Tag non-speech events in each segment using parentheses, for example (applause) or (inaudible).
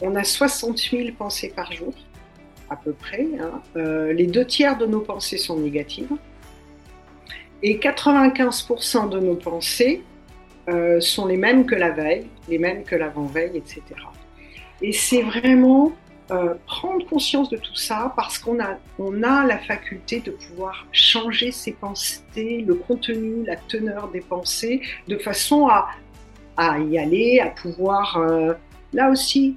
on a 60 000 pensées par jour, à peu près. Hein. Euh, les deux tiers de nos pensées sont négatives. Et 95% de nos pensées euh, sont les mêmes que la veille, les mêmes que l'avant-veille, etc. Et c'est vraiment euh, prendre conscience de tout ça parce qu'on a, on a la faculté de pouvoir changer ses pensées, le contenu, la teneur des pensées, de façon à, à y aller, à pouvoir, là aussi,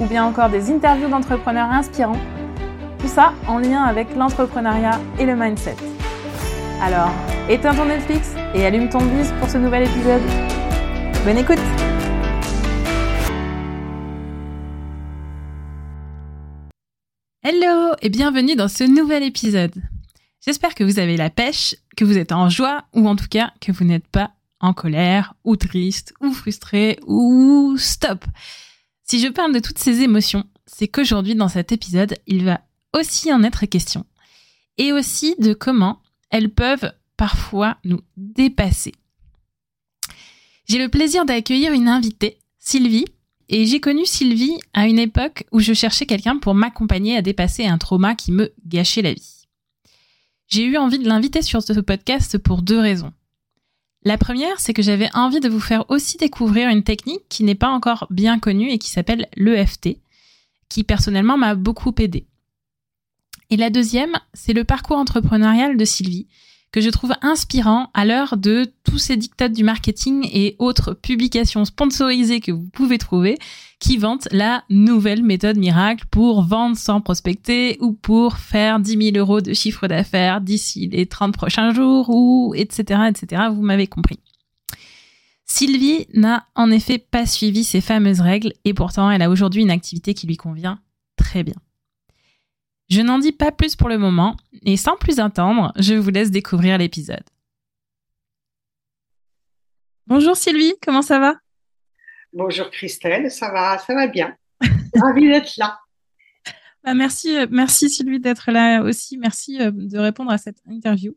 ou bien encore des interviews d'entrepreneurs inspirants. Tout ça en lien avec l'entrepreneuriat et le mindset. Alors, éteins ton Netflix et allume ton bise pour ce nouvel épisode. Bonne écoute Hello et bienvenue dans ce nouvel épisode. J'espère que vous avez la pêche, que vous êtes en joie ou en tout cas que vous n'êtes pas en colère ou triste ou frustré ou stop. Si je parle de toutes ces émotions, c'est qu'aujourd'hui dans cet épisode, il va aussi en être question et aussi de comment elles peuvent parfois nous dépasser. J'ai le plaisir d'accueillir une invitée, Sylvie, et j'ai connu Sylvie à une époque où je cherchais quelqu'un pour m'accompagner à dépasser un trauma qui me gâchait la vie. J'ai eu envie de l'inviter sur ce podcast pour deux raisons. La première, c'est que j'avais envie de vous faire aussi découvrir une technique qui n'est pas encore bien connue et qui s'appelle l'EFT, qui personnellement m'a beaucoup aidé. Et la deuxième, c'est le parcours entrepreneurial de Sylvie, que je trouve inspirant à l'heure de tous ces dictats du marketing et autres publications sponsorisées que vous pouvez trouver qui vantent la nouvelle méthode miracle pour vendre sans prospecter ou pour faire 10 000 euros de chiffre d'affaires d'ici les 30 prochains jours ou etc. etc. Vous m'avez compris. Sylvie n'a en effet pas suivi ces fameuses règles et pourtant elle a aujourd'hui une activité qui lui convient très bien. Je n'en dis pas plus pour le moment, et sans plus attendre, je vous laisse découvrir l'épisode. Bonjour Sylvie, comment ça va? Bonjour Christelle, ça va, ça va bien. (laughs) Ravie d'être là. Bah, merci, euh, merci Sylvie d'être là aussi. Merci euh, de répondre à cette interview.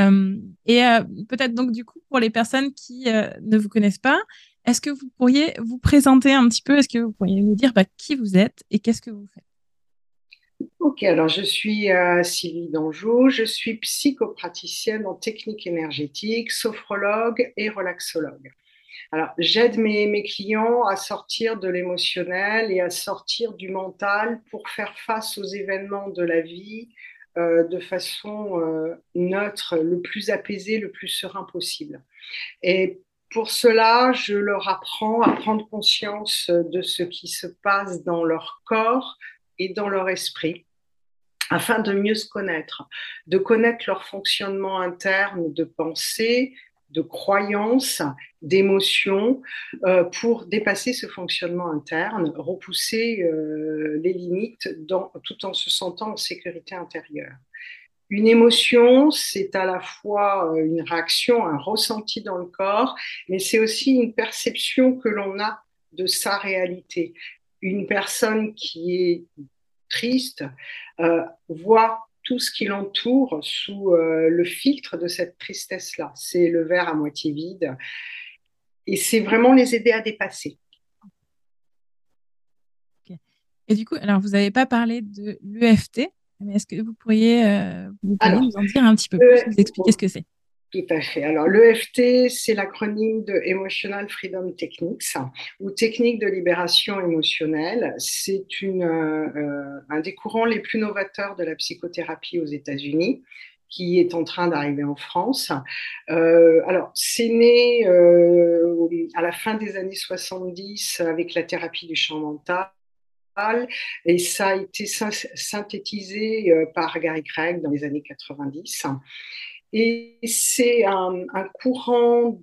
Euh, et peut-être donc du coup pour les personnes qui ne vous connaissent pas, est-ce que vous pourriez vous présenter un petit peu? Est-ce que vous pourriez nous dire bah, qui vous êtes et qu'est-ce que vous faites? Ok, alors je suis euh, Sylvie Danjou, je suis psychopraticienne en technique énergétique, sophrologue et relaxologue. Alors, j'aide mes, clients à sortir de l'émotionnel et à sortir du mental pour faire face aux événements de la vie euh, de façon euh, neutre, le plus apaisé, le plus serein possible. Et pour cela, je leur apprends à prendre conscience de ce qui se passe dans leur corps, dans leur esprit afin de mieux se connaître, de connaître leur fonctionnement interne de pensée, de croyances, d'émotions, euh, pour dépasser ce fonctionnement interne, repousser euh, les limites tout en se sentant en sécurité intérieure. Une émotion, c'est à la fois euh, une réaction, un ressenti dans le corps, mais c'est aussi une perception que l'on a de sa réalité une personne qui est triste euh, voit tout ce qui l'entoure sous euh, le filtre de cette tristesse-là. C'est le verre à moitié vide. Et c'est vraiment les aider à dépasser. Et du coup, alors vous n'avez pas parlé de l'EFT, mais est-ce que vous pourriez, euh, nous en dire un petit peu plus, vous expliquer ce que c'est? Tout à fait. Alors, l'EFT, c'est l'acronyme de Emotional Freedom Techniques ou technique de libération émotionnelle. C'est euh, un des courants les plus novateurs de la psychothérapie aux États-Unis qui est en train d'arriver en France. Euh, alors, c'est né euh, à la fin des années 70 avec la thérapie du champ mental et ça a été synthétisé par Gary Craig dans les années 90. Et c'est un, courant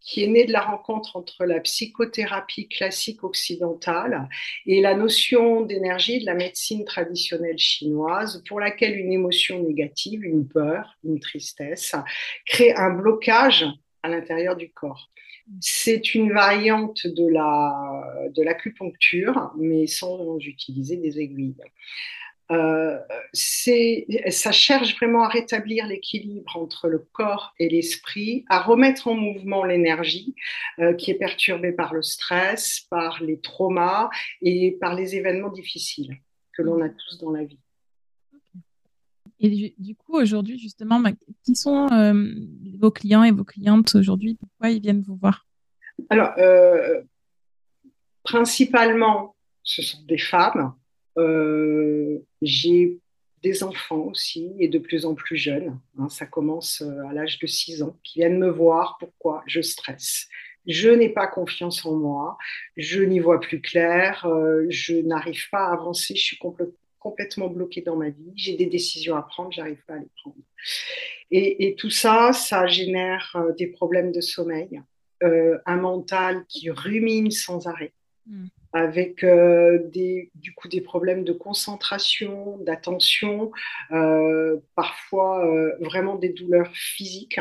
qui est né de la rencontre entre la psychothérapie classique occidentale et la notion d'énergie de la médecine traditionnelle chinoise, pour laquelle une émotion négative, une peur, une tristesse, crée un blocage à l'intérieur du corps. C'est une variante de la de l'acupuncture, mais sans utiliser des aiguilles. Euh, ça cherche vraiment à rétablir l'équilibre entre le corps et l'esprit, à remettre en mouvement l'énergie euh, qui est perturbée par le stress, par les traumas et par les événements difficiles que l'on a tous dans la vie. Et du, coup, aujourd'hui, justement, bah, qui sont euh, vos clients et vos clientes aujourd'hui? Pourquoi ils viennent vous voir? Alors, principalement, ce sont des femmes. euh, j'ai des enfants aussi et de plus en plus jeunes. Hein, ça commence euh, à l'âge de 6 ans, qui viennent me voir pourquoi je stresse. Je n'ai pas confiance en moi, je n'y vois plus clair, euh, je n'arrive pas à avancer, je suis complètement bloquée dans ma vie, j'ai des décisions à prendre, j'arrive pas à les prendre. Et, tout ça, ça génère des problèmes de sommeil, un mental qui rumine sans arrêt. Mm avec euh, des, du coup des problèmes de concentration, d'attention, euh, parfois euh, vraiment des douleurs physiques,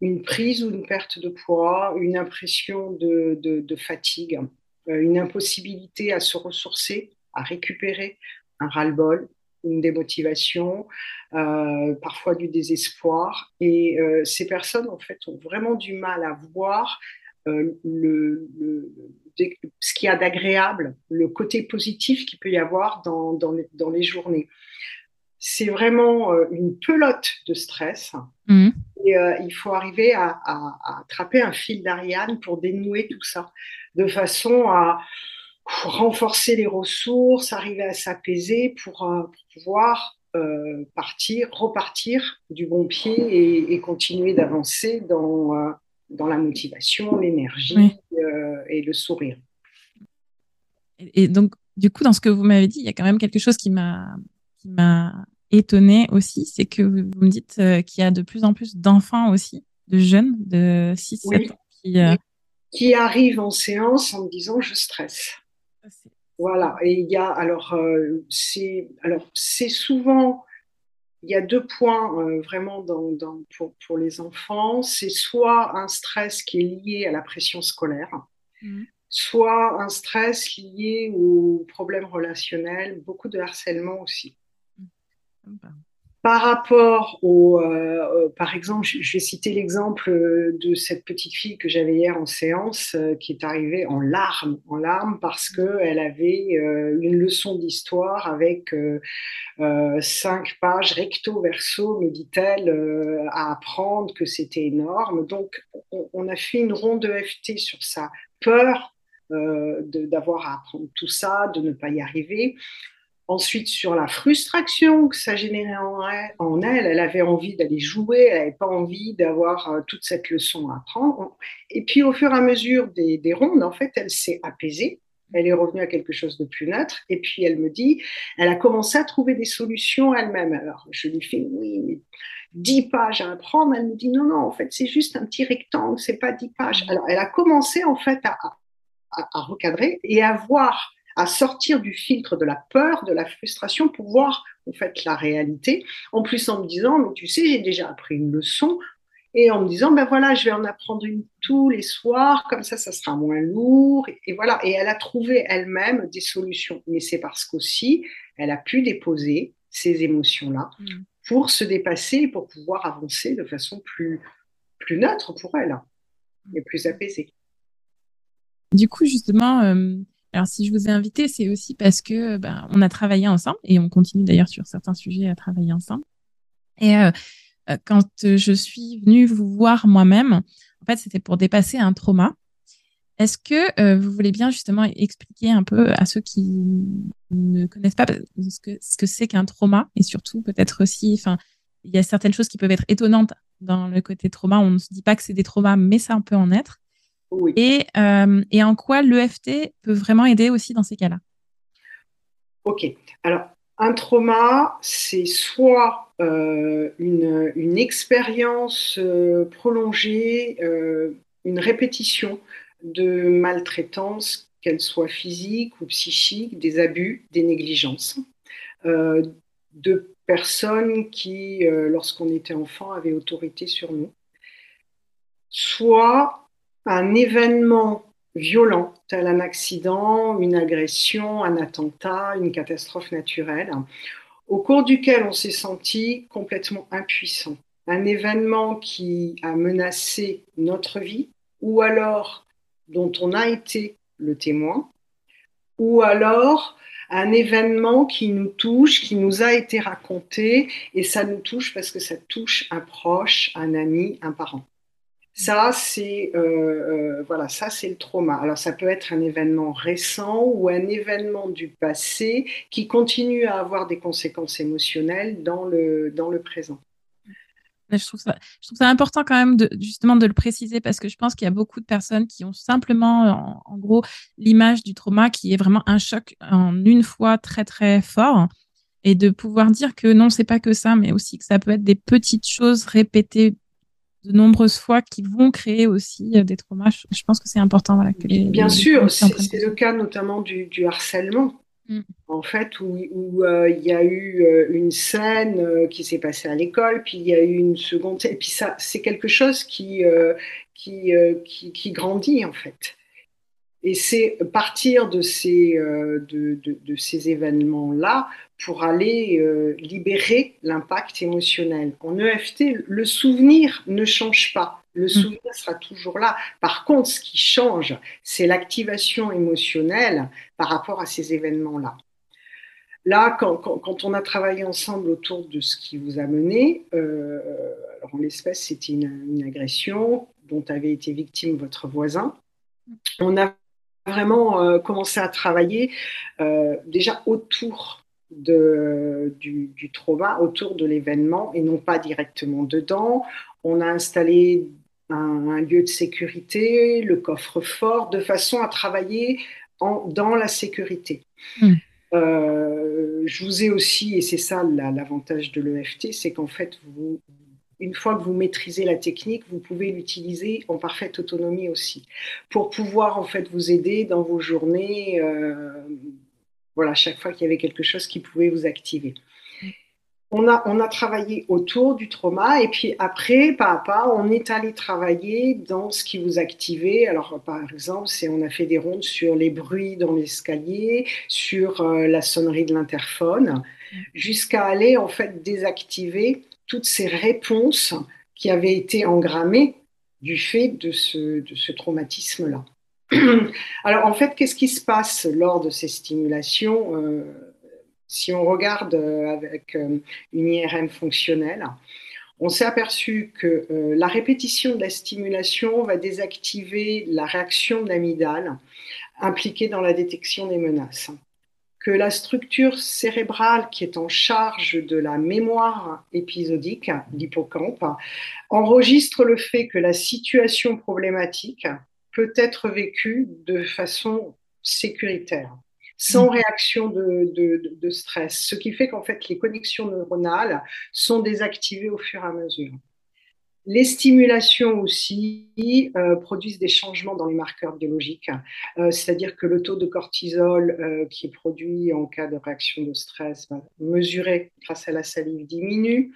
une prise ou une perte de poids, une impression de, de fatigue, une impossibilité à se ressourcer, à récupérer, un ras-le-bol, une démotivation, parfois du désespoir. Et ces personnes, en fait, ont vraiment du mal à voir le, ce qu'il y a d'agréable, le côté positif qu'il peut y avoir dans, dans, les, journées. C'est vraiment euh, une pelote de stress. Mmh. Et euh, il faut arriver à, attraper un fil d'Ariane pour dénouer tout ça, de façon à renforcer les ressources, arriver à s'apaiser pour, euh, pouvoir partir, repartir du bon pied et, continuer d'avancer dans, dans la motivation, l'énergie et le sourire. Et, donc, du coup, dans ce que vous m'avez dit, il y a quand même quelque chose qui m'a qui m'a étonné aussi, c'est que vous me dites euh, qu'il y a de plus en plus d'enfants aussi, de jeunes de 6-7 ans qui, euh, qui arrivent en séance en me disant je stresse. Voilà, et il y a alors c'est alors c'est souvent il y a deux points euh, vraiment dans, pour, pour, les enfants. C'est soit un stress qui est lié à la pression scolaire, mmh. Soit un stress lié aux problèmes relationnels, beaucoup de harcèlement aussi. Mmh. Par rapport au, euh, euh, par exemple, je, vais citer l'exemple de cette petite fille que j'avais hier en séance, euh, qui est arrivée en larmes, en larmes parce que elle avait une leçon d'histoire avec cinq pages recto verso, me dit-elle, à apprendre que c'était énorme. Donc, on, on, a fait une ronde de FT sur sa peur d'avoir à apprendre tout ça, de ne pas y arriver. Ensuite, sur la frustration que ça générait en elle, elle, avait envie d'aller jouer, elle n'avait pas envie d'avoir euh, toute cette leçon à apprendre. Et puis, au fur et à mesure des, rondes, en fait, elle s'est apaisée. Elle est revenue à quelque chose de plus neutre. Et puis, elle me dit, elle a commencé à trouver des solutions elle-même. Alors, je lui fais, oui, mais 10 pages à apprendre. Elle me dit, non, non, en fait, c'est juste un petit rectangle, c'est pas 10 pages. Alors, elle a commencé, en fait, à, à, à recadrer et à voir à sortir du filtre de la peur, de la frustration pour voir en fait la réalité. En plus en me disant, mais tu sais, j'ai déjà appris une leçon. Et en me disant, ben voilà, je vais en apprendre une tous les soirs, comme ça, ça sera moins lourd. Et, voilà. Et elle a trouvé elle-même des solutions. Mais c'est parce qu'aussi, elle a pu déposer ces émotions-là mm. pour se dépasser, pour pouvoir avancer de façon plus, plus neutre pour elle et plus apaisée. Du coup, justement, euh, alors, si je vous ai invité, c'est aussi parce que ben, on a travaillé ensemble et on continue d'ailleurs sur certains sujets à travailler ensemble. Et euh, euh, quand je suis venue vous voir moi-même, en fait, c'était pour dépasser un trauma. Est-ce que euh, vous voulez bien justement expliquer un peu à ceux qui ne connaissent pas ce que c'est qu'un trauma et surtout peut-être aussi, enfin, il y a certaines choses qui peuvent être étonnantes dans le côté trauma. On ne se dit pas que c'est des traumas, mais ça peut en être. Et, euh, et en quoi l'EFT peut vraiment aider aussi dans ces cas-là? Ok. Alors, un trauma, c'est soit euh, une, une, expérience euh, prolongée, une répétition de maltraitance, qu'elle soit physique ou psychique, des abus, des négligences, de personnes qui, lorsqu'on était enfant, avaient autorité sur nous, soit un événement violent, tel un accident, une agression, un attentat, une catastrophe naturelle, au cours duquel on s'est senti complètement impuissant. Un événement qui a menacé notre vie, ou alors dont on a été le témoin, ou alors un événement qui nous touche, qui nous a été raconté, et ça nous touche parce que ça touche un proche, un ami, un parent. Ça, c'est euh, euh, voilà, ça c'est le trauma. Alors ça peut être un événement récent ou un événement du passé qui continue à avoir des conséquences émotionnelles dans le dans le présent. Je trouve, ça, important quand même justement de le préciser parce que je pense qu'il y a beaucoup de personnes qui ont simplement, en, gros, l'image du trauma qui est vraiment un choc en une fois très très fort et de pouvoir dire que non, c'est pas que ça, mais aussi que ça peut être des petites choses répétées de nombreuses fois qui vont créer aussi euh, des traumas. Je pense que c'est important. Voilà, que Bien sûr, c'est le cas notamment du, harcèlement. Mm. En fait, où euh, il y a eu euh, une scène qui s'est passée à l'école, puis il y a eu une seconde, et puis ça, c'est quelque chose qui, qui, qui, qui, grandit en fait. Et c'est partir de ces, de, de, de ces événements-là pour aller euh, libérer l'impact émotionnel. En EFT, le souvenir ne change pas. Le mm. souvenir sera toujours là. Par contre, ce qui change, c'est l'activation émotionnelle par rapport à ces événements-là. Là, quand, on a travaillé ensemble autour de ce qui vous a mené, euh, alors en l'espèce, c'était une, agression dont avait été victime votre voisin. On a vraiment euh, commencé à travailler déjà autour de, du, trauma autour de l'événement et non pas directement dedans. On a installé un, lieu de sécurité, le coffre-fort, de façon à travailler en, dans la sécurité. Hmm. Euh, je vous ai aussi, et c'est ça l'avantage de l'EFT, c'est qu'en fait, vous, une fois que vous maîtrisez la technique, vous pouvez l'utiliser en parfaite autonomie aussi, pour pouvoir en fait vous aider dans vos journées. Euh, voilà, chaque fois qu'il y avait quelque chose qui pouvait vous activer. On a, on a travaillé autour du trauma et puis après, pas à pas, on est allé travailler dans ce qui vous activait. Alors, par exemple, c'est on a fait des rondes sur les bruits dans l'escalier, sur euh, la sonnerie de l'interphone, jusqu'à aller en fait désactiver toutes ces réponses qui avaient été engrammées du fait de ce, traumatisme-là. (clears throat) Alors en fait, qu'est-ce qui se passe lors de ces stimulations euh, Si on regarde euh, avec euh, une IRM fonctionnelle, on s'est aperçu que la répétition de la stimulation va désactiver la réaction de impliquée dans la détection des menaces. Que la structure cérébrale qui est en charge de la mémoire épisodique, l'hippocampe, enregistre le fait que la situation problématique peut être vécu de façon sécuritaire, sans mm. réaction de, stress, ce qui fait qu'en fait les connexions neuronales sont désactivées au fur et à mesure. Les stimulations aussi euh, produisent des changements dans les marqueurs biologiques, euh, c'est-à-dire que le taux de cortisol euh, qui est produit en cas de réaction de stress, mesuré grâce à la salive, diminue.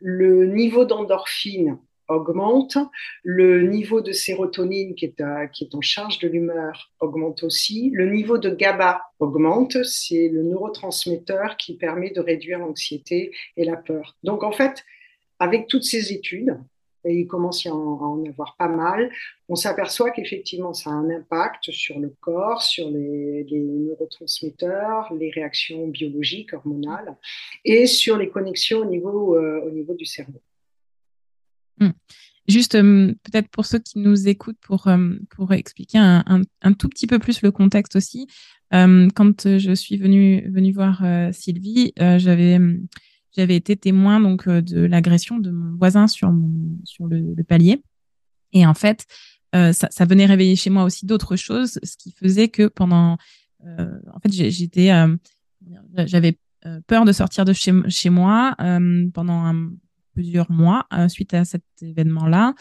Le niveau d'endorphine augmente, le niveau de sérotonine qui est, qui est en charge de l'humeur augmente aussi, le niveau de GABA augmente, c'est le neurotransmetteur qui permet de réduire l'anxiété et la peur. Donc en fait, avec toutes ces études, et il commence à en, avoir pas mal, on s'aperçoit qu'effectivement ça a un impact sur le corps, sur les, neurotransmetteurs, les réactions biologiques, hormonales, et sur les connexions au niveau, euh, du cerveau. Hmm. Juste, euh, peut-être pour ceux qui nous écoutent, pour, euh, expliquer un, tout petit peu plus le contexte aussi. Quand je suis venue, venue voir Sylvie, j'avais j'avais été témoin donc de l'agression de mon voisin sur, sur le, palier. Et en fait, ça, ça, venait réveiller chez moi aussi d'autres choses, ce qui faisait que pendant, en fait, j'étais, j'avais peur de sortir de chez, chez moi pendant plusieurs mois suite à cet événement-là.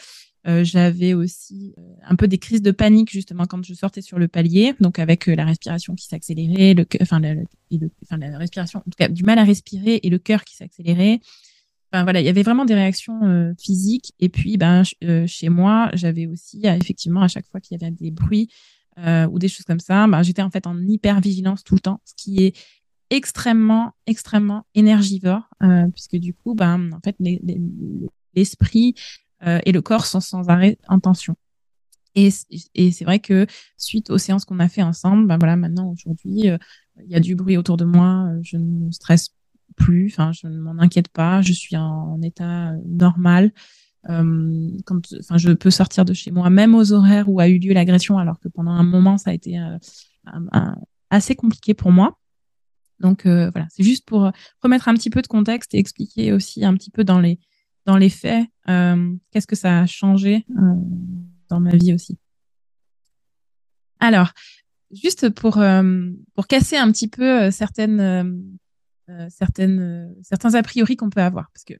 J'avais aussi un peu des crises de panique justement quand je sortais sur le palier, donc avec la respiration qui s'accélérait, enfin, la respiration, en tout cas du mal à respirer et le cœur qui s'accélérait. Enfin, voilà, il y avait vraiment des réactions euh, physiques. Et puis, ben, euh, chez moi, j'avais aussi, euh, effectivement, à chaque fois qu'il y avait des bruits ou des choses comme ça, ben, j'étais en fait en hyper vigilance tout le temps, ce qui est extrêmement, extrêmement énergivore, puisque du coup, ben, en fait, l'esprit et le corps sont sans arrêt en tension. Et, c'est vrai que suite aux séances qu'on a fait ensemble, ben voilà, maintenant aujourd'hui, il y a du bruit autour de moi, je ne stresse plus. Enfin, je ne m'en inquiète pas. Je suis en, état euh, normal. Euh, enfin, je peux sortir de chez moi, même aux horaires où a eu lieu l'agression, alors que pendant un moment, ça a été euh, assez compliqué pour moi. Donc voilà, c'est juste pour remettre un petit peu de contexte et expliquer aussi un petit peu dans les, dans les faits qu'est-ce que ça a changé dans ma vie aussi? Alors, juste pour, pour casser un petit peu certaines euh, euh, certains a priori qu'on peut avoir. Parce que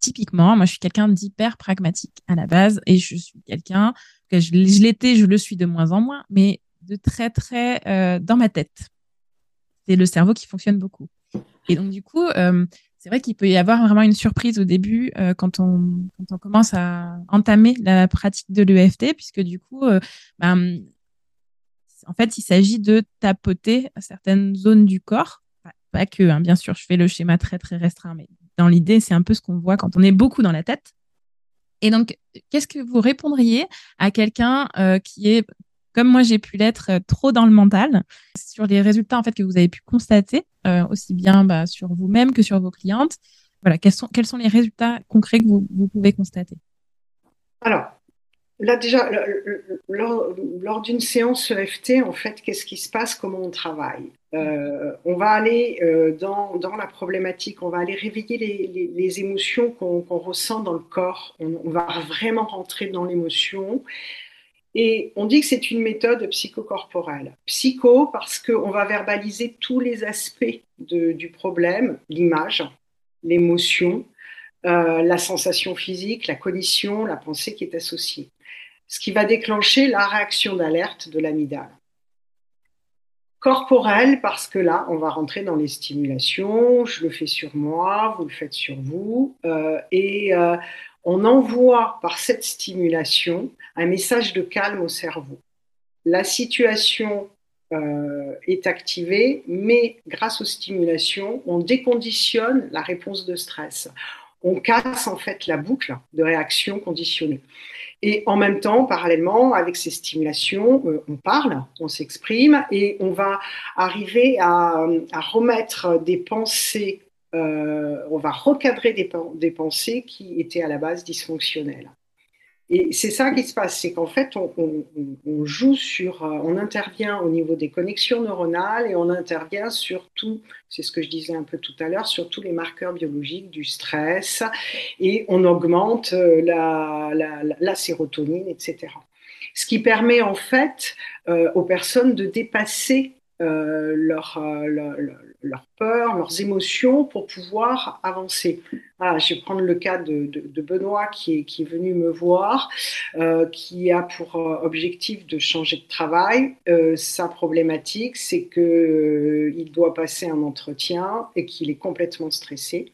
typiquement, moi, je suis quelqu'un d'hyper pragmatique à la base et je suis quelqu'un que je, l'étais, je le suis de moins en moins, mais de très, très euh, dans ma tête. C'est le cerveau qui fonctionne beaucoup. Et donc, du coup, c'est vrai qu'il peut y avoir vraiment une surprise au début quand, on, quand on commence à entamer la pratique de l'EFT, puisque du coup, ben, en fait, il s'agit de tapoter certaines zones du corps pas que, hein, bien sûr, je fais le schéma très très restreint, mais dans l'idée, c'est un peu ce qu'on voit quand on est beaucoup dans la tête. Et donc, qu'est-ce que vous répondriez à quelqu'un euh, qui est, comme moi j'ai pu l'être, euh, trop dans le mental, sur les résultats en fait que vous avez pu constater, euh, aussi bien bah, sur vous-même que sur vos clientes Voilà, quels sont, quels sont les résultats concrets que vous, vous pouvez constater? Alors, Là, déjà, lors, d'une séance EFT, en fait, qu'est-ce qui se passe? Comment on travaille? Euh, On va aller euh, dans, la problématique, on va aller réveiller les, émotions qu'on ressent dans le corps. On, va vraiment rentrer dans l'émotion. Et on dit que c'est une méthode psychocorporelle. Psycho parce qu'on va verbaliser tous les aspects du problème, l'image, l'émotion, euh, la sensation physique, la cognition, la pensée qui est associée ce qui va déclencher la réaction d'alerte de l'amygdale. Corporelle, parce que là, on va rentrer dans les stimulations, je le fais sur moi, vous le faites sur vous, euh, et euh, on envoie par cette stimulation un message de calme au cerveau. La situation euh, est activée, mais grâce aux stimulations, on déconditionne la réponse de stress. On casse en fait la boucle de réaction conditionnée. Et en même temps, parallèlement, avec ces stimulations, euh, on parle, on s'exprime et on va arriver à, remettre des pensées, euh, on va recadrer des, pensées qui étaient à la base dysfonctionnelles. Et c'est ça qui se passe, c'est qu'en fait, on, joue sur, euh, on intervient au niveau des connexions neuronales et on intervient sur tout, c'est ce que je disais un peu tout à l'heure, sur tous les marqueurs biologiques du stress et on augmente euh, la, sérotonine, etc. Ce qui permet en fait euh, aux personnes de dépasser euh, euh, leur, peur, leurs émotions pour pouvoir avancer. je vais prendre le cas de, de, Benoît qui est, qui est, venu me voir, euh, qui a pour objectif de changer de travail. sa problématique, c'est qu'il il doit passer un entretien et qu'il est complètement stressé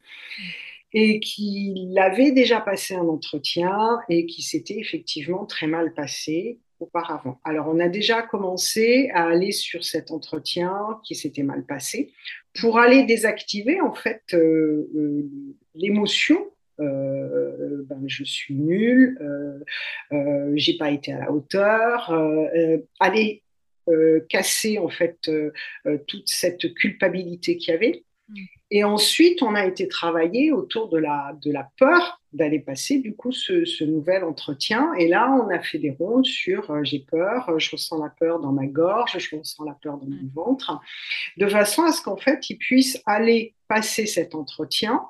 et qu'il avait déjà passé un entretien et qui s'était effectivement très mal passé auparavant. Alors, on a déjà commencé à aller sur cet entretien qui s'était mal passé pour aller désactiver en fait euh, euh, l'émotion. Euh, ben, je suis nulle, j'ai pas été à la hauteur, aller casser en fait toute cette culpabilité qu'il y avait. Et ensuite, on a été travaillé autour de la, de la peur d'aller passer du coup ce, nouvel entretien. Et là, on a fait des rondes sur euh, j'ai peur, euh, je ressens la peur dans ma gorge, je ressens la peur dans mon mm. ventre, de façon à ce qu'en fait, ils puissent aller passer cet entretien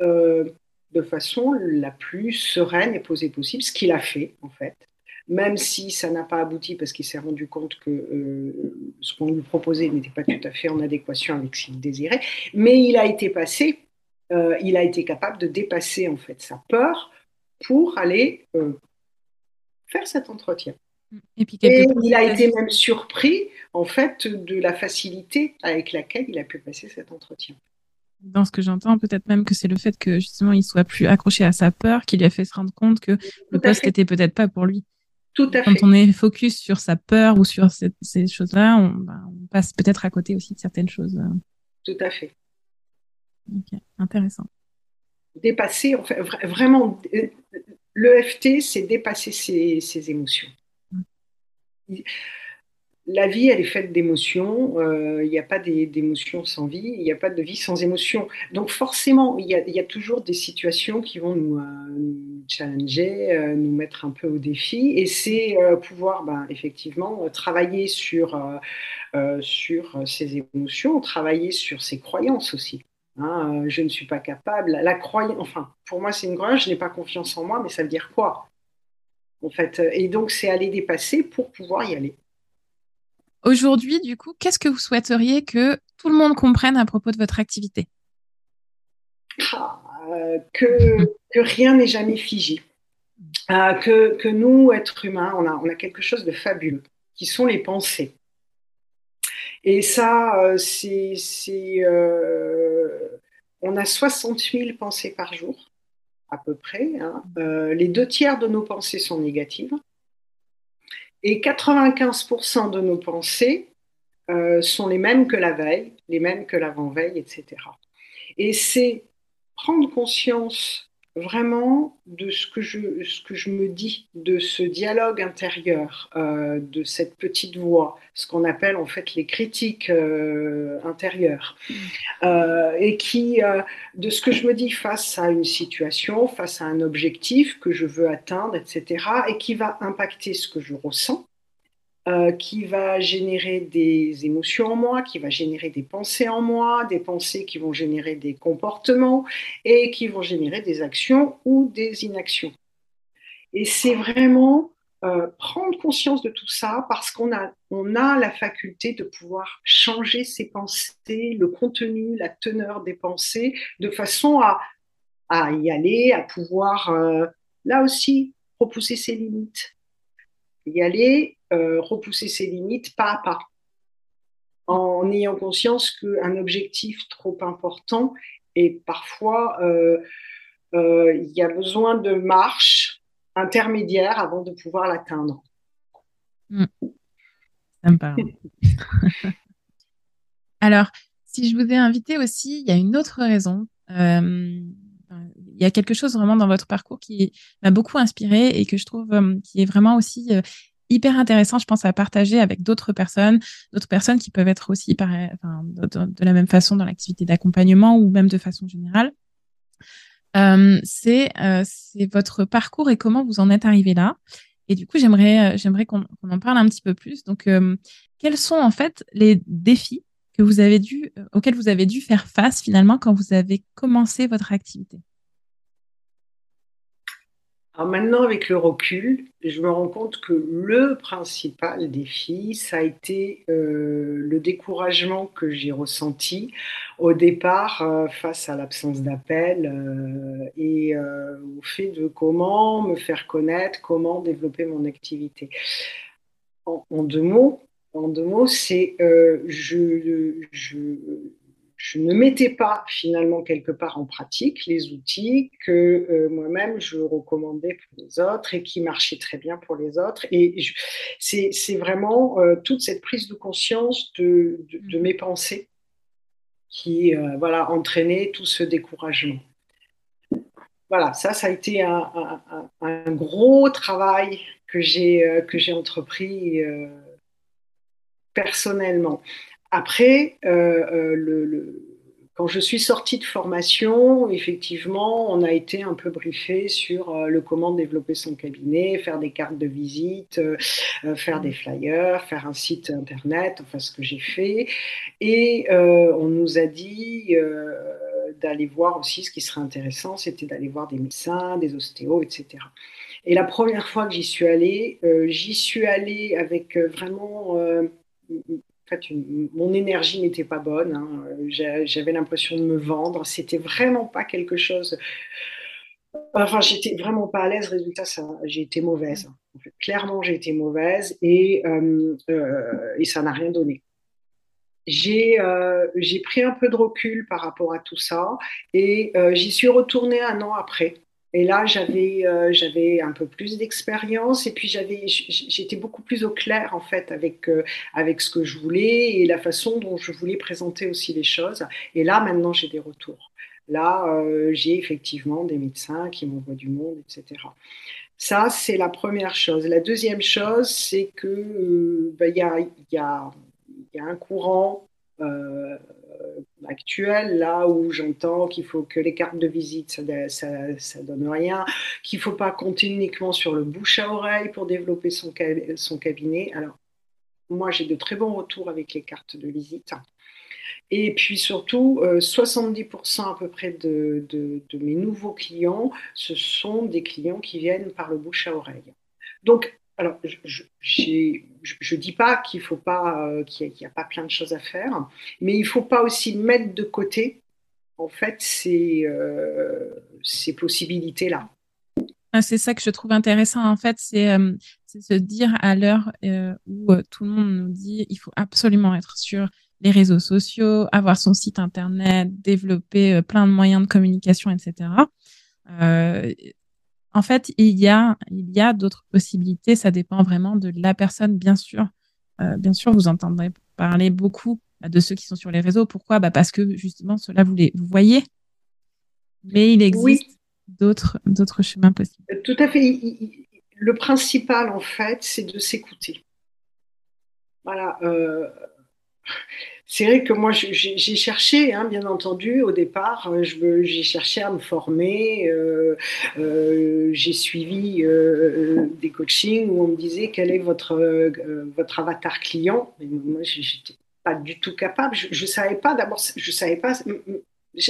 euh, de façon la plus sereine et posée possible, ce qu'il a fait en fait. Même si ça n'a pas abouti parce qu'il s'est rendu compte que euh, ce qu'on lui proposait n'était pas tout à fait en adéquation avec ce qu'il désirait. Mais il a été passé, euh, il a été capable de dépasser en fait sa peur pour aller euh, faire cet entretien. Et, puis Et il a été même surpris en fait de la facilité avec laquelle il a pu passer cet entretien dans ce que j'entends, peut-être même que c'est le fait que justement il soit plus accroché à sa peur qui lui a fait se rendre compte que le poste n'était peut-être pas pour lui. Tout à Quand on est focus sur sa peur ou sur ces choses-là, ben, on, passe peut-être à côté aussi de certaines choses. Euh. Tout à fait. Ok, intéressant. Dépasser, en fait, vraiment, euh, l'EFT, c'est dépasser ses, ses émotions. La vie, elle est faite d'émotions. Euh, il n'y a pas d'émotions sans vie. Il n'y a pas de vie sans émotions. Donc forcément, il y, a, toujours des situations qui vont nous, euh, challenger, euh, nous mettre un peu au défi. Et c'est pouvoir, ben, effectivement, travailler sur, sur ces émotions, travailler sur ses croyances aussi. Hein. je ne suis pas capable. La croyance, enfin, pour moi, c'est une croyance. Je n'ai pas confiance en moi, mais ça veut dire quoi en fait? Et donc, c'est aller dépasser pour pouvoir y aller. Aujourd'hui, du coup, qu'est-ce que vous souhaiteriez que tout le monde comprenne à propos de votre activité? Ah, euh, que, rien n'est jamais figé. Euh, que, nous, êtres humains, on a, on a quelque chose de fabuleux, qui sont les pensées. Et ça, euh, c'est, on a 60 000 pensées par jour, à peu près. Hein. les deux tiers de nos pensées sont négatives. Et 95% de nos pensées euh, sont les mêmes que la veille, les mêmes que l'avant-veille, etc. Et c'est prendre conscience vraiment de ce que je, ce que je me dis, de ce dialogue intérieur, euh, de cette petite voix, ce qu'on appelle en fait les critiques euh, intérieures, euh, et qui, de ce que je me dis face à une situation, face à un objectif que je veux atteindre, etc., et qui va impacter ce que je ressens euh, qui va générer des émotions en moi, qui va générer des pensées en moi, des pensées qui vont générer des comportements et qui vont générer des actions ou des inactions. Et c'est vraiment euh, prendre conscience de tout ça parce qu'on a, on a la faculté de pouvoir changer ses pensées, le contenu, la teneur des pensées, de façon à, y aller, à pouvoir, euh, là aussi, repousser ses limites. Y aller euh, repousser ses limites pas à pas, en ayant conscience qu'un objectif trop important et parfois euh, euh, il y a besoin de marche intermédiaire avant de pouvoir l'atteindre. Hmm. Me parle. (laughs) Alors, si je vous ai invité aussi, il y a une autre raison. il y a quelque chose vraiment dans votre parcours qui m'a beaucoup inspiré et que je trouve qui est vraiment aussi hyper intéressant, je pense, à partager avec d'autres personnes, d'autres personnes qui peuvent être aussi enfin, de, la même façon dans l'activité d'accompagnement ou même de façon générale. Euh, c'est euh, votre parcours et comment vous en êtes arrivé là. Et du coup, j'aimerais euh, j'aimerais qu'on en parle un petit peu plus. Donc, euh, quels sont en fait les défis que vous avez dû, auxquels vous avez dû faire face finalement quand vous avez commencé votre activité? Maintenant, avec le recul, je me rends compte que le principal défi, ça a été euh, le découragement que j'ai ressenti au départ euh, face à l'absence d'appel euh, et au fait de comment me faire connaître, comment développer mon activité. En, deux mots, en deux mots, c'est je je ne mettais pas finalement quelque part en pratique les outils que euh, moi-même je recommandais pour les autres et qui marchaient très bien pour les autres. Et c'est vraiment euh, toute cette prise de conscience de, de, mes pensées qui euh, voilà, entraînait tout ce découragement. Voilà, ça, ça a été un, un, un gros travail que j'ai entrepris personnellement. Après, euh, euh, quand je suis sortie de formation, effectivement, on a été un peu briefé sur euh, le comment développer son cabinet, faire des cartes de visite, faire des flyers, faire un site internet, enfin ce que j'ai fait. Et on nous a dit d'aller voir aussi ce qui serait intéressant, c'était d'aller voir des médecins, des ostéos, etc. Et la première fois que j'y suis allée, j'y suis allée avec vraiment fait, mon énergie n'était pas bonne. Hein. J'avais l'impression de me vendre. C'était vraiment pas quelque chose. Enfin, j'étais vraiment pas à l'aise. Résultat, j'ai été mauvaise. clairement, j'ai été mauvaise et, euh, euh, ça n'a rien donné. Euh, j'ai pris un peu de recul par rapport à tout ça et j'y suis retournée un an après. Et là, j'avais euh, j'avais un peu plus d'expérience et puis j'étais beaucoup plus au clair en fait avec euh, avec ce que je voulais et la façon dont je voulais présenter aussi les choses. Et là, maintenant, j'ai des retours. Là, euh, j'ai effectivement des médecins qui m'envoient du monde, etc. Ça, c'est la première chose. La deuxième chose, c'est que bah, il y, a, y, a, y, a, un courant actuelle, là où j'entends qu'il faut que les cartes de visite, ça, ça, donne rien, qu'il faut pas compter uniquement sur le bouche à oreille pour développer son, son cabinet. Alors, moi, j'ai de très bons retours avec les cartes de visite. Et puis surtout, 70% euh, à peu près de, de, de, mes nouveaux clients, ce sont des clients qui viennent par le bouche à oreille. Donc, alors, je ne dis pas qu'il faut pas, euh, qu'il n'y a, pas plein de choses à faire, mais il ne faut pas aussi mettre de côté, en fait, ces, euh, ces possibilités-là. Ah, c'est ça que je trouve intéressant, en fait, c'est euh, se dire à l'heure où tout le monde nous dit il faut absolument être sur les réseaux sociaux, avoir son site internet, développer plein de moyens de communication, etc en fait, il y a, il y a d'autres possibilités. Ça dépend vraiment de la personne, bien sûr. Euh, bien sûr, vous entendrez parler beaucoup de ceux qui sont sur les réseaux. Pourquoi? Bah Parce que justement, cela, vous les vous voyez. Mais il existe d'autres, d'autres chemins possibles. Tout à fait. Le principal, en fait, c'est de s'écouter. Voilà. Euh, c'est vrai que moi, j'ai cherché, hein, bien entendu, au départ, euh, j'ai cherché à me former. Euh, euh, j'ai suivi des coachings où on me disait quel est votre, votre avatar client. Mais moi, j'étais pas du tout capable. Je, ne savais pas. D'abord, je savais pas.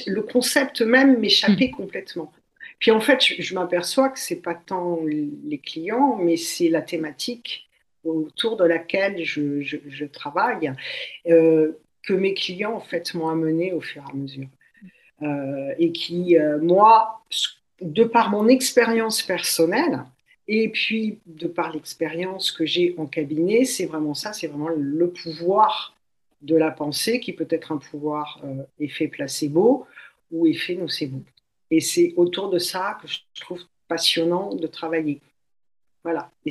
Le concept même m'échappait hmm. complètement. Puis en fait, je, m'aperçois que c'est pas tant les clients, mais c'est la thématique autour de laquelle je, travaille que mes clients en fait m'ont amené au fur et à mesure. Euh, et qui, euh, moi, de par mon expérience personnelle, et puis de par l'expérience que j'ai en cabinet, c'est vraiment ça, c'est vraiment le pouvoir de la pensée qui peut être un pouvoir euh, effet placebo ou effet nocebo. Et c'est autour de ça que je trouve passionnant de travailler.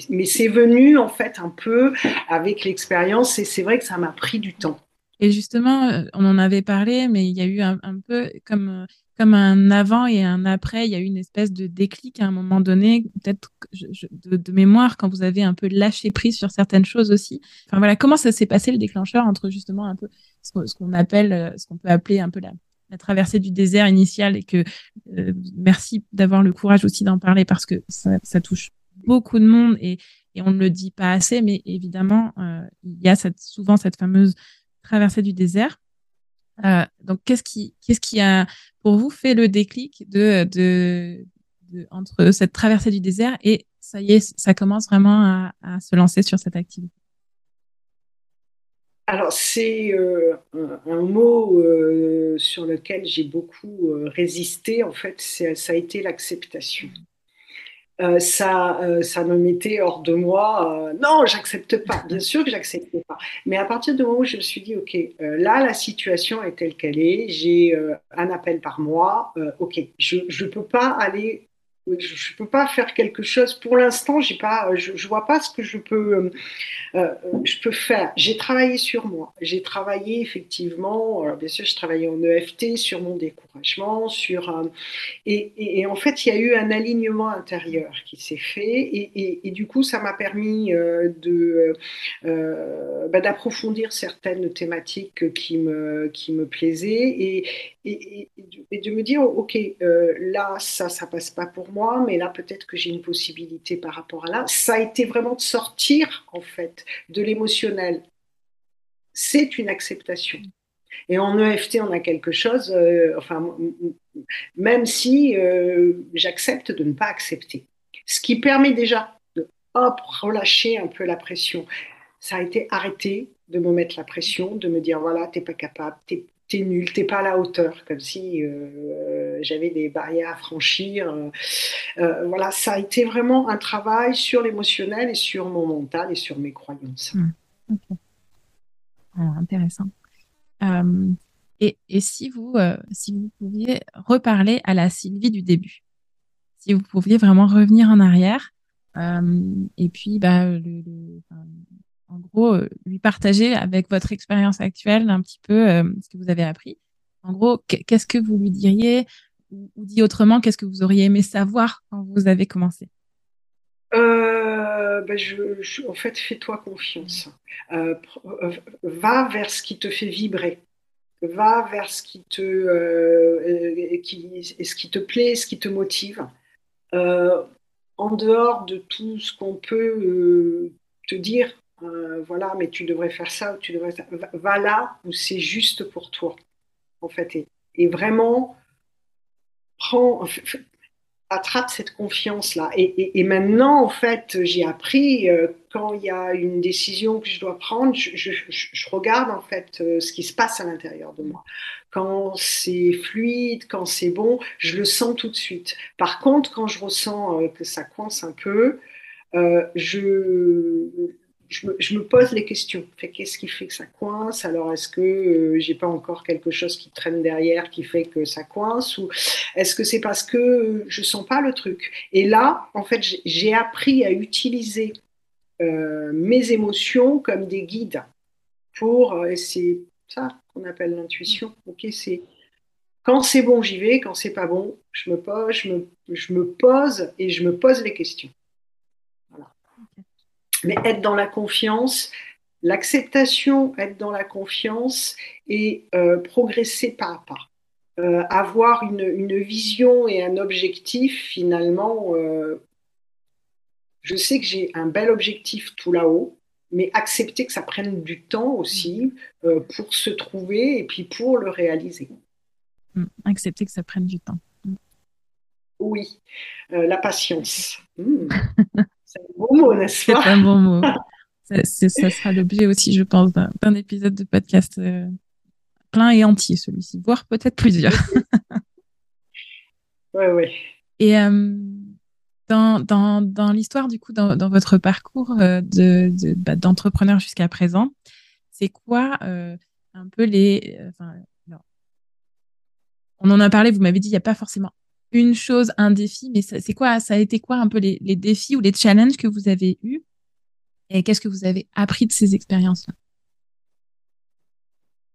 Mais c'est venu en fait un peu avec l'expérience et c'est vrai que ça m'a pris du temps. Et justement, euh, on en avait parlé, mais il y a eu un, peu comme, euh, comme un avant et un après. Il y a eu une espèce de déclic à un moment donné, peut-être de, mémoire, quand vous avez un peu lâché prise sur certaines choses aussi. Enfin voilà, comment ça s'est passé le déclencheur entre justement un peu ce qu'on appelle, euh, ce qu'on peut appeler un peu la, traversée du désert initiale et que merci d'avoir le courage aussi d'en parler parce que ça, touche beaucoup de monde et, on ne le dit pas assez, mais évidemment, il y a souvent cette fameuse traversée du désert. Euh, donc, qu'est-ce qui, qu'est-ce qui a pour vous fait le déclic de, de, entre cette traversée du désert et ça y est, ça commence vraiment à, se lancer sur cette activité? Alors c'est euh, un, mot euh, sur lequel j'ai beaucoup résisté. En fait, ça a été l'acceptation. Euh, ça, euh, ça me mettait hors de moi. Euh, non, j'accepte pas. Bien sûr que j'accepte pas. Mais à partir du moment où je me suis dit, ok, là la situation est telle qu'elle est, j'ai un appel par mois. ok, je ne peux pas aller je ne peux pas faire quelque chose. Pour l'instant, pas, je ne vois pas ce que je peux, euh, euh, je peux faire. J'ai travaillé sur moi. J'ai travaillé effectivement, alors bien sûr, je travaillais en EFT sur mon découragement, sur, euh, et, en fait, il y a eu un alignement intérieur qui s'est fait, et, du coup, ça m'a permis de bah, d'approfondir certaines thématiques qui me qui me plaisaient et, et, de me dire, ok, là, ça, ça passe pas pour moi mais là peut-être que j'ai une possibilité par rapport à là. Ça a été vraiment de sortir en fait de l'émotionnel. C'est une acceptation. Et en EFT, on a quelque chose, euh, enfin, même si euh, j'accepte de ne pas accepter. Ce qui permet déjà de hop, relâcher un peu la pression. Ça a été arrêté de me mettre la pression, de me dire voilà, t'es pas capable, t'es t'es nul, t'es pas à la hauteur, comme si euh, j'avais des barrières à franchir. Euh, euh, voilà, ça a été vraiment un travail sur l'émotionnel et sur mon mental et sur mes croyances. Mmh. Intéressant. Et, et, si vous, si vous pouviez reparler à la Sylvie du début, si vous pouviez vraiment revenir en arrière, et puis bah, le, en gros, euh, lui partager avec votre expérience actuelle un petit peu euh, ce que vous avez appris. En gros, qu'est-ce que vous lui diriez ou, dit autrement, qu'est-ce que vous auriez aimé savoir quand vous avez commencé? Euh, ben en fait, fais-toi confiance. va vers ce qui te fait vibrer. Va vers ce qui te, ce qui te plaît, ce qui te motive. en dehors de tout ce qu'on peut te dire euh, voilà, mais tu devrais faire ça ou tu devrais Va là où c'est juste pour toi, en fait. Et, vraiment, prends, attrape cette confiance-là. Et, maintenant, en fait, j'ai appris, euh, quand il y a une décision que je dois prendre, je, regarde, en fait, euh, ce qui se passe à l'intérieur de moi. Quand c'est fluide, quand c'est bon, je le sens tout de suite. Par contre, quand je ressens que ça coince un peu, je je me, pose les questions. Qu'est-ce qui fait que ça coince? Alors, est-ce que euh, j'ai pas encore quelque chose qui traîne derrière qui fait que ça coince? Ou est-ce que c'est parce que je sens pas le truc? Et là, en fait, j'ai appris à utiliser euh, mes émotions comme des guides pour. Euh, c'est ça qu'on appelle l'intuition. Ok, c'est quand c'est bon, j'y vais. Quand c'est pas bon, je me pose, je me pose et je me pose les questions mais être dans la confiance, l'acceptation, être dans la confiance et euh, progresser pas à pas. Euh, avoir une, vision et un objectif, finalement, euh, je sais que j'ai un bel objectif tout là-haut, mais accepter que ça prenne du temps aussi pour se trouver et puis pour le réaliser. Mmh. Accepter que ça prenne du temps. Mmh. Oui, la patience. Mmh. (laughs) C'est un bon mot, n'est-ce pas C'est un bon mot. (laughs) ça, sera l'objet aussi, je pense, d'un épisode de podcast euh, plein et entier, celui-ci, voire peut-être plusieurs. oui, (laughs) oui. Et euh, dans, dans, dans l'histoire, du coup, dans, dans votre parcours euh, de, bah, d'entrepreneur jusqu'à présent, c'est quoi un peu les. Enfin, on en a parlé, vous m'avez dit, il n'y a pas forcément une chose, un défi, mais c'est quoi Ça a été quoi un peu les, défis ou les challenges que vous avez eus Et qu'est-ce que vous avez appris de ces expériences-là?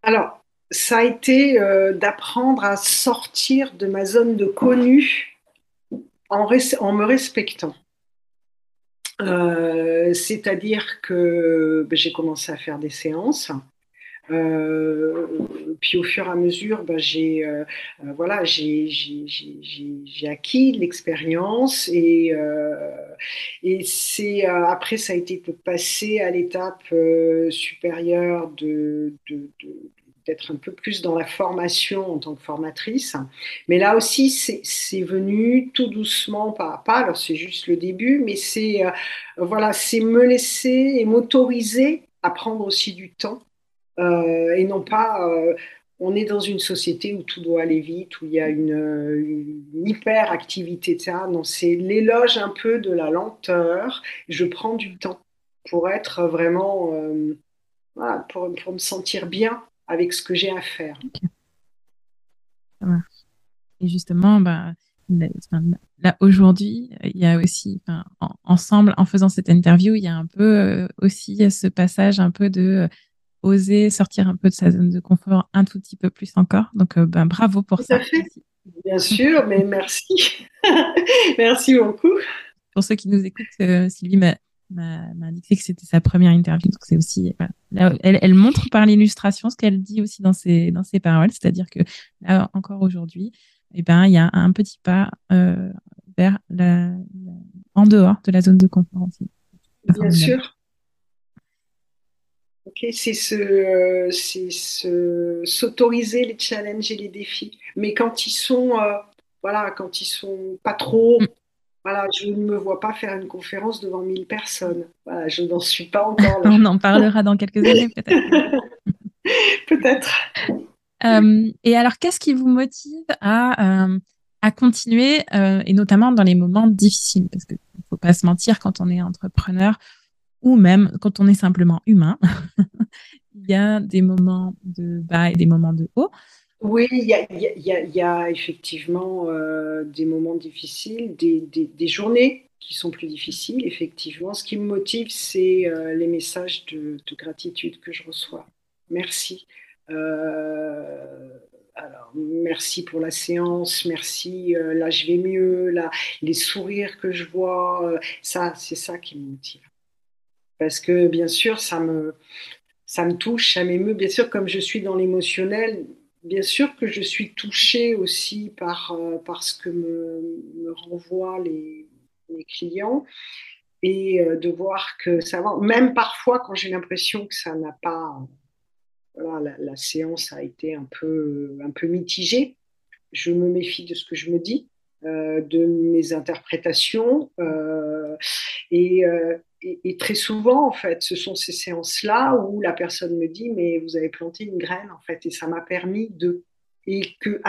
Alors, ça a été euh, d'apprendre à sortir de ma zone de connu en, me respectant. Euh, c'est-à-dire que ben, j'ai commencé à faire des séances puis au fur et à mesure, ben, j'ai euh, euh, voilà, j'ai acquis l'expérience et, et c'est après ça a été de passer à l'étape supérieure de, de, d'être un peu plus dans la formation en tant que formatrice. Mais là aussi, c'est venu tout doucement, pas à pas. Alors, c'est juste le début, mais c'est voilà, c'est me laisser et m'autoriser à prendre aussi du temps euh, et non pas euh, on est dans une société où tout doit aller vite, où il y a une, hyper-activité, etc. Non, c'est l'éloge un peu de la lenteur. Je prends du temps pour être vraiment, euh, pour, me sentir bien avec ce que j'ai à faire. Et justement, bah, là aujourd'hui, il y a aussi, ensemble, en faisant cette interview, il y a un peu aussi ce passage un peu de oser sortir un peu de sa zone de confort un tout petit peu plus encore. Donc, euh, ben, bravo pour ça. Bien sûr, mais merci. (laughs) merci beaucoup. Pour ceux qui nous écoutent, euh, Sylvie m'a indiqué que c'était sa première interview. Donc, c'est aussi, elle, montre par l'illustration ce qu'elle dit aussi dans ses, dans ses paroles. C'est-à-dire que là, encore aujourd'hui, eh ben, il y a un petit pas euh, vers la, en dehors de la zone de confort aussi. Bien sûr c'est se, s'autoriser les challenges et les défis. Mais quand ils sont, euh, voilà, quand ils sont pas trop, mm. Voilà, je ne me vois pas faire une conférence devant 1000 personnes. Voilà, je n'en suis pas encore là. (laughs) On en parlera dans quelques années peut-être. (laughs) peut-être. Euh, et alors, qu'est-ce qui vous motive à, euh, à continuer, et notamment dans les moments difficiles? Parce qu'il ne faut pas se mentir, quand on est entrepreneur ou même quand on est simplement humain, (laughs) il y a des moments de bas et des moments de haut. Oui, il y a, effectivement des moments difficiles, des, journées qui sont plus difficiles, effectivement. Ce qui me motive, c'est les messages de, de, gratitude que je reçois. Merci. Euh, alors, merci pour la séance, merci, euh, là je vais mieux, là, les sourires que je vois, euh, ça, c'est ça qui me motive. Parce que bien sûr, ça me, ça me touche, ça m'émeut. Bien sûr, comme je suis dans l'émotionnel, bien sûr que je suis touchée aussi par, par ce que me, me renvoient les, clients et de voir que ça va. Même parfois, quand j'ai l'impression que ça n'a pas voilà, la, séance a été un peu, un peu mitigée. Je me méfie de ce que je me dis, euh, de mes interprétations. Euh, euh, et, très souvent, en fait, ce sont ces séances-là où la personne me dit, mais vous avez planté une graine, en fait, et ça m'a permis de... Et que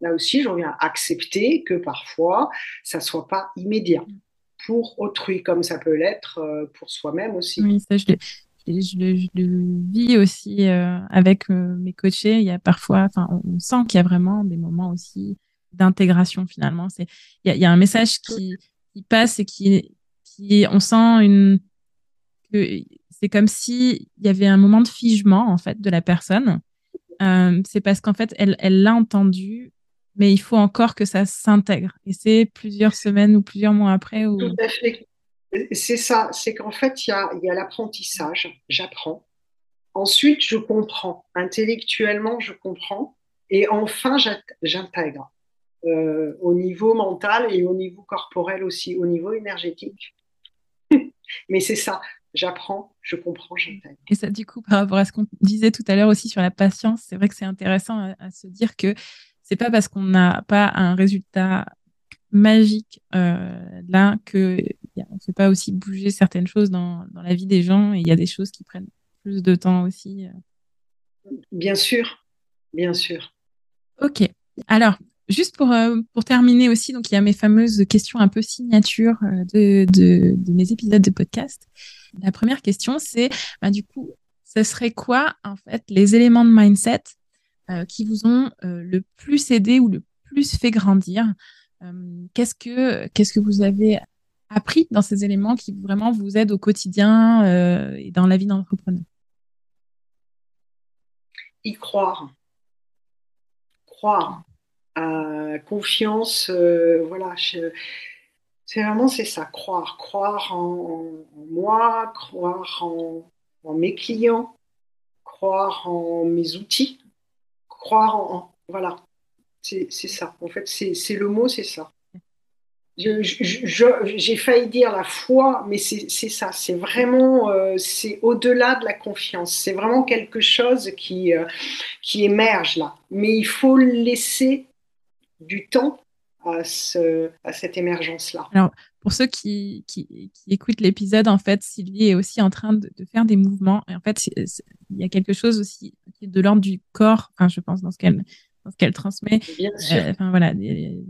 là aussi, j'en viens à accepter que parfois, ça soit pas immédiat pour autrui, comme ça peut l'être pour soi-même aussi. Oui, ça, je le, vis aussi euh, avec euh, mes coachés. Il y a parfois, enfin, on, sent qu'il y a vraiment des moments aussi d'intégration finalement. Il y a, un message qui, qui, passe et qui, on sent une, que c'est comme si il y avait un moment de figement en fait de la personne. Euh, c'est parce qu'en fait, elle, l'a entendu, mais il faut encore que ça s'intègre. Et c'est plusieurs semaines ou plusieurs mois après. Tout à fait. C'est ça, c'est qu'en fait, il y a, y a l'apprentissage, j'apprends. Ensuite, je comprends. Intellectuellement, je comprends. Et enfin, j'intègre. Euh, au niveau mental et au niveau corporel aussi, au niveau énergétique. Mais c'est ça, j'apprends, je comprends, j'intègre. Et ça, du coup, par rapport à ce qu'on disait tout à l'heure aussi sur la patience, c'est vrai que c'est intéressant à, à, se dire que c'est pas parce qu'on n'a pas un résultat magique euh, là que on ne fait pas aussi bouger certaines choses dans, dans la vie des gens et il y a des choses qui prennent plus de temps aussi. Euh. Bien sûr, bien sûr. Ok. Alors, juste pour, euh, pour terminer aussi, donc il y a mes fameuses questions un peu signature euh, de, mes épisodes de podcast. La première question, c'est bah, du coup, ce serait quoi en fait les éléments de mindset qui vous ont le plus aidé ou le plus fait grandir? Qu'est-ce que qu'est-ce que vous avez appris dans ces éléments qui vraiment vous aident au quotidien euh, et dans la vie d'entrepreneur? Y croire. Croire. Confiance, euh, voilà. C'est vraiment c'est ça, croire. Croire en, moi, croire en, mes clients, croire en mes outils, croire en. voilà. C'est ça. En fait, c'est le mot, c'est ça j'ai failli dire la foi, mais c'est ça, c'est vraiment, euh, c'est au-delà de la confiance, c'est vraiment quelque chose qui, euh, qui émerge là. Mais il faut laisser du temps à, ce, à cette émergence-là. Alors, pour ceux qui, qui, qui écoutent l'épisode, en fait, Sylvie est aussi en train de, de faire des mouvements. Et en fait, il y a quelque chose aussi qui est de l'ordre du corps, enfin, je pense, dans ce qu'elle qu'elle transmet. Bien sûr. Euh, enfin, voilà, des,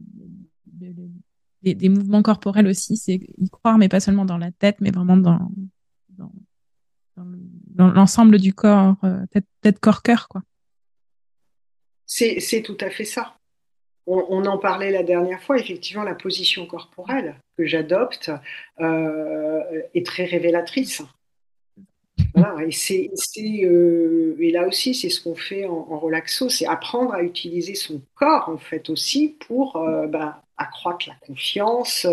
des, mouvements corporels aussi, c'est y croire, mais pas seulement dans la tête, mais vraiment dans, dans, dans l'ensemble du corps, euh, tête, corps, cœur, quoi. C'est tout à fait ça. On, on, en parlait la dernière fois, effectivement, la position corporelle que j'adopte euh, est très révélatrice. Voilà, et, c'est, euh, et là aussi, c'est ce qu'on fait en, en relaxo, c'est apprendre à utiliser son corps, en fait, aussi, pour euh, bah, accroître la confiance.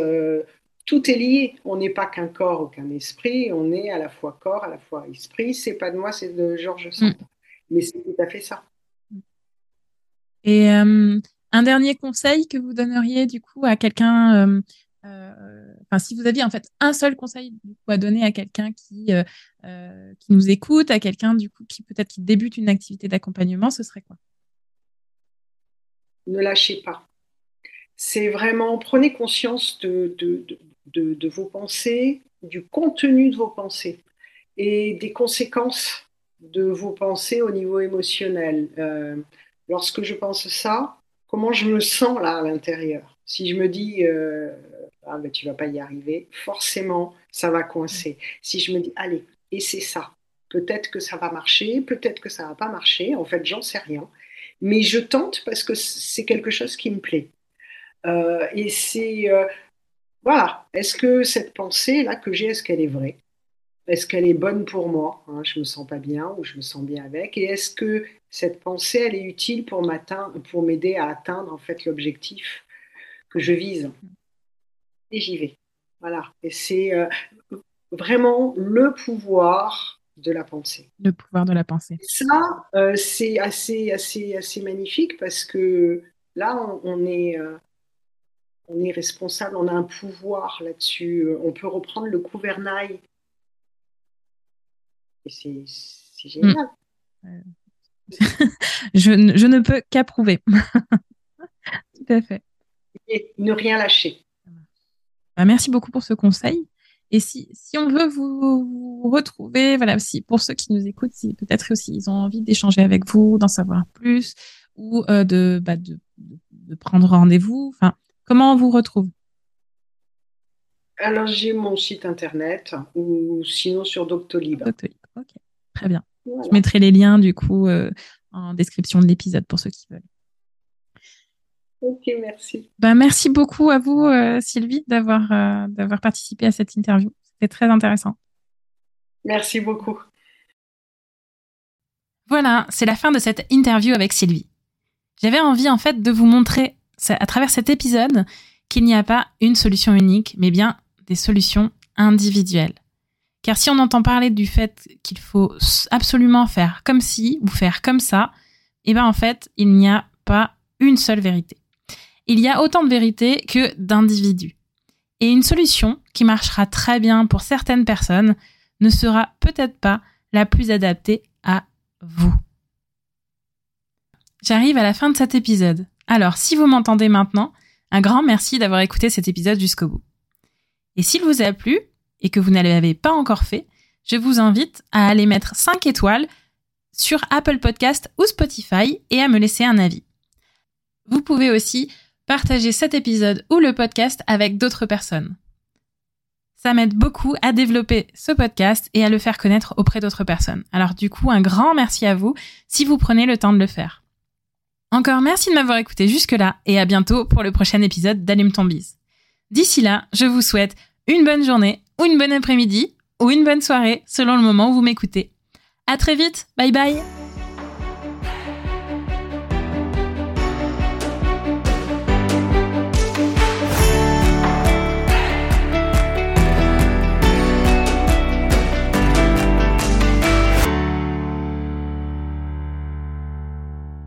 Tout est lié. On n'est pas qu'un corps ou qu'un esprit. On est à la fois corps, à la fois esprit. C'est pas de moi, c'est de Georges Sand. Mm. Mais c'est tout à fait ça. Et euh, un dernier conseil que vous donneriez du coup à quelqu'un, euh, euh, enfin si vous aviez en fait un seul conseil à donner à quelqu'un qui euh, qui nous écoute, à quelqu'un du coup qui peut-être qui débute une activité d'accompagnement, ce serait quoi? Ne lâchez pas c'est vraiment prenez conscience de, de, de, vos pensées, du contenu de vos pensées et des conséquences de vos pensées au niveau émotionnel. Lorsque je pense ça, comment je me sens là à l'intérieur Si je me dis euh, ah ben tu vas pas y arriver, forcément ça va coincer. Si je me dis allez et c'est ça, peut-être que ça va marcher, peut-être que ça va pas marcher. En fait, j'en sais rien, mais je tente parce que c'est quelque chose qui me plaît. Euh, et c'est voilà. Est-ce que cette pensée là que j'ai, est-ce qu'elle est vraie? Est-ce qu'elle est bonne pour moi hein, Je me sens pas bien ou je me sens bien avec? Et est-ce que cette pensée, elle est utile pour pour m'aider à atteindre en fait l'objectif que je vise? Et j'y vais. Voilà. Et c'est euh, vraiment le pouvoir de la pensée. Le pouvoir de la pensée. ça, euh, c'est assez, assez, assez magnifique parce que là, on, est, euh, on est responsable, on a un pouvoir là-dessus. On peut reprendre le gouvernail c'est génial. Mm. (laughs) je, je, ne peux qu'approuver. (laughs) Tout à fait. Et ne rien lâcher. Bah, merci beaucoup pour ce conseil. Et si, si on veut vous, retrouver, voilà, si, pour ceux qui nous écoutent, si peut-être aussi ils ont envie d'échanger avec vous, d'en savoir plus, ou euh, de, bah, de, de, prendre rendez-vous, enfin, comment on vous retrouve? Alors, j'ai mon site internet, ou sinon sur Doctolib. Doctolib. Ok, très bien. Je mettrai les liens du coup euh, en description de l'épisode pour ceux qui veulent. Ok, merci. Ben, merci beaucoup à vous, euh, Sylvie, d'avoir euh, d'avoir participé à cette interview. C'était très intéressant. Merci beaucoup. Voilà, c'est la fin de cette interview avec Sylvie. J'avais envie en fait de vous montrer à travers cet épisode qu'il n'y a pas une solution unique, mais bien des solutions individuelles. Car si on entend parler du fait qu'il faut absolument faire comme ci ou faire comme ça, eh ben en fait, il n'y a pas une seule vérité. Il y a autant de vérités que d'individus. Et une solution qui marchera très bien pour certaines personnes ne sera peut-être pas la plus adaptée à vous. J'arrive à la fin de cet épisode. Alors, si vous m'entendez maintenant, un grand merci d'avoir écouté cet épisode jusqu'au bout. Et s'il vous a plu, et que vous ne l'avez pas encore fait, je vous invite à aller mettre 5 étoiles sur Apple Podcast ou Spotify et à me laisser un avis. Vous pouvez aussi partager cet épisode ou le podcast avec d'autres personnes. Ça m'aide beaucoup à développer ce podcast et à le faire connaître auprès d'autres personnes. Alors du coup, un grand merci à vous si vous prenez le temps de le faire. Encore merci de m'avoir écouté jusque-là et à bientôt pour le prochain épisode d'Allume ton. D'ici là, je vous souhaite une bonne journée ou une bonne après-midi ou une bonne soirée selon le moment où vous m'écoutez. À très vite. Bye bye.